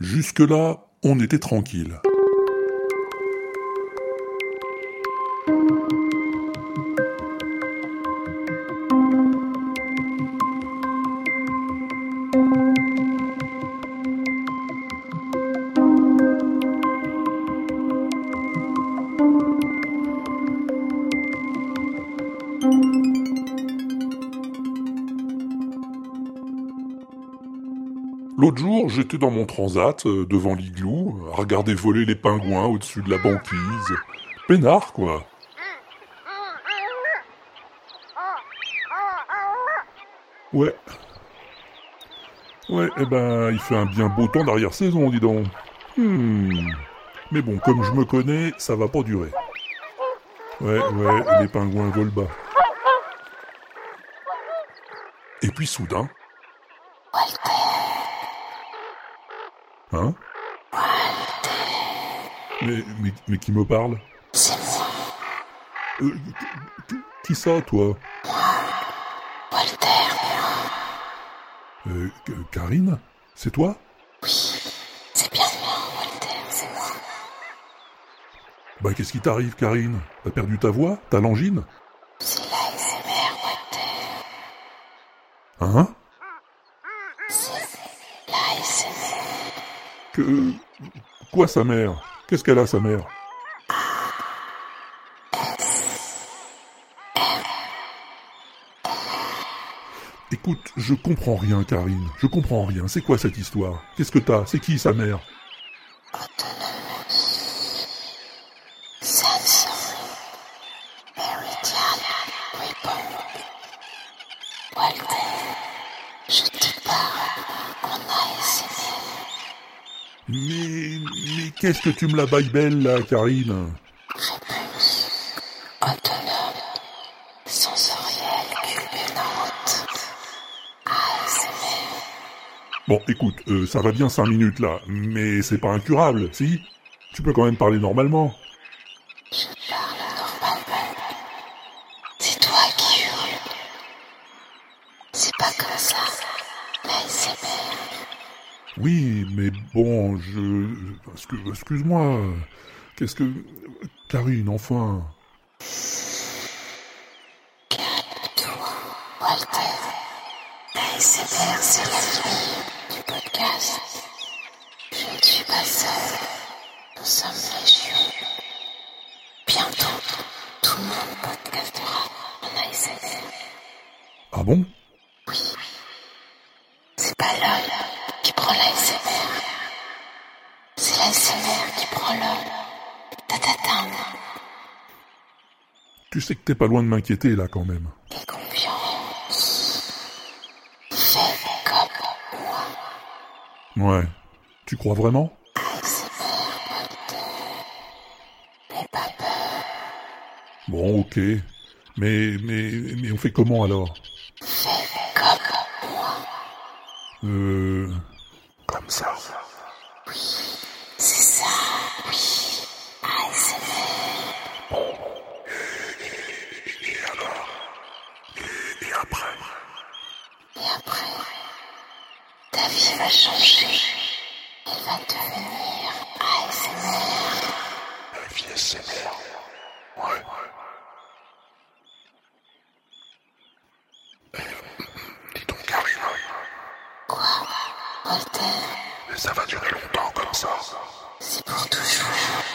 Jusque-là, on était tranquille. L'autre jour, j'étais dans mon transat, euh, devant l'igloo, à regarder voler les pingouins au-dessus de la banquise. Peinard, quoi. Ouais. Ouais, eh ben, il fait un bien beau temps d'arrière-saison, dis donc. Hmm. Mais bon, comme je me connais, ça va pas durer. Ouais, ouais, les pingouins volent bas. Et puis soudain... Hein mais, mais, mais qui me parle C'est moi. Euh, qui- ça, toi Walter. euh, Karine C'est toi Oui. C'est bien moi, Walter, c'est moi. Bah qu'est-ce qui t'arrive, Karine T'as perdu ta voix T'as l'angine C'est l'ASMR, Walter. Hein L'ASMR. Que... Quoi, sa mère Qu'est-ce qu'elle a, sa mère Écoute, je comprends rien, Karine. Je comprends rien. C'est quoi cette histoire? Qu'est-ce que t'as? C'est qui, sa mère? Mais... Qu'est-ce que tu me la bailles belle, là, Karine Réponse. Autonome. Sensorielle. Culminante. ASMR. Bon, écoute, euh, ça va bien cinq minutes, là, mais c'est pas incurable, si? Tu peux quand même parler normalement. Je parle normalement. C'est toi qui hurles. C'est pas comme ça. L'ASMR. Oui, mais bon, je... excu- Excuse-moi. Qu'est-ce que... Karine, enfin... Calme-toi, Walter. L'ASMR, c'est la famille du podcast. Je ne suis pas seul. Nous sommes légion. Bientôt, tout le monde podcastera en ASMR. Ah bon? Tu sais que t'es pas loin de m'inquiéter, là, quand même. Et confiance. Comme moi. Ouais. Tu crois vraiment? Pas peur. Bon, ok. Mais, mais, mais on fait comment, alors? Fais comme moi. Euh... Comme ça. C'est ça, oui. ASMR. Et alors et, et après Et après, vie va changer. Elle va devenir ASMR. La vie SMR. Ouais. Eh, dis donc, Karine, Quoi, Walter? Ça va durer longtemps comme ça. C'est pour toujours.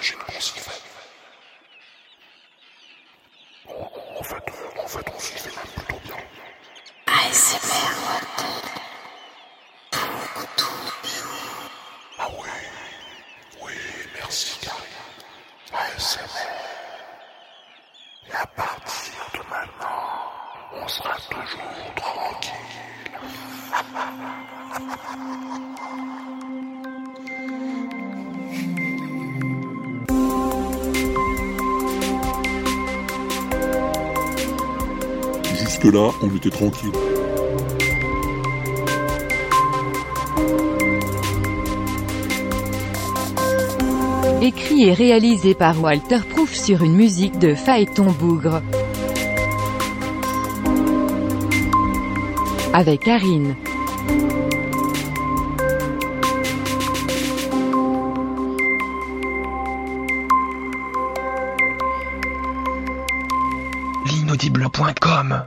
J'imagine qu'on s'y fait. En fait, euh, en fait, on s'y fait même plutôt bien. ASMR. Pour toujours. Ah oui, oui, merci Karine. ASMR. Et à partir de maintenant, on sera toujours tranquille. Jusque-là, on était tranquille. écrit et réalisé par Walter Proof sur une musique de Phaéton Bougre. Avec Karine. l'inaudible.com